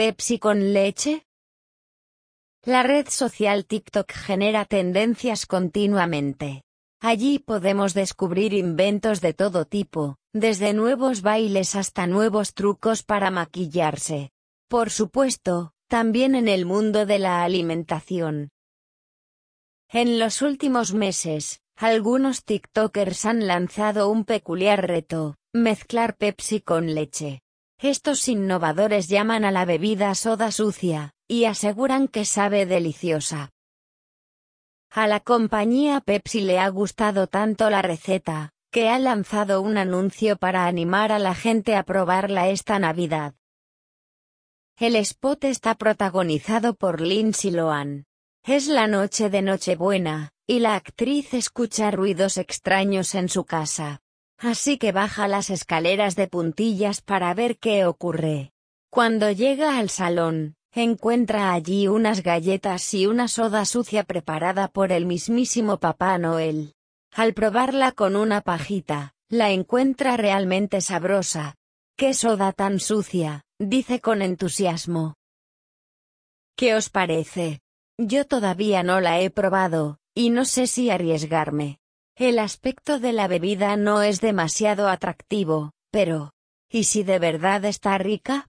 Pepsi con leche? La red social TikTok genera tendencias continuamente. Allí podemos descubrir inventos de todo tipo, desde nuevos bailes hasta nuevos trucos para maquillarse. Por supuesto, también en el mundo de la alimentación. En los últimos meses, algunos TikTokers han lanzado un peculiar reto, mezclar Pepsi con leche. Estos innovadores llaman a la bebida soda sucia, y aseguran que sabe deliciosa. A la compañía Pepsi le ha gustado tanto la receta, que ha lanzado un anuncio para animar a la gente a probarla esta Navidad. El spot está protagonizado por Lindsay Lohan. Es la noche de Nochebuena, y la actriz escucha ruidos extraños en su casa. Así que baja las escaleras de puntillas para ver qué ocurre. Cuando llega al salón, encuentra allí unas galletas y una soda sucia preparada por el mismísimo Papá Noel. Al probarla con una pajita, la encuentra realmente sabrosa. ¡Qué soda tan sucia! dice con entusiasmo. ¿Qué os parece? Yo todavía no la he probado, y no sé si arriesgarme. El aspecto de la bebida no es demasiado atractivo, pero... ¿Y si de verdad está rica?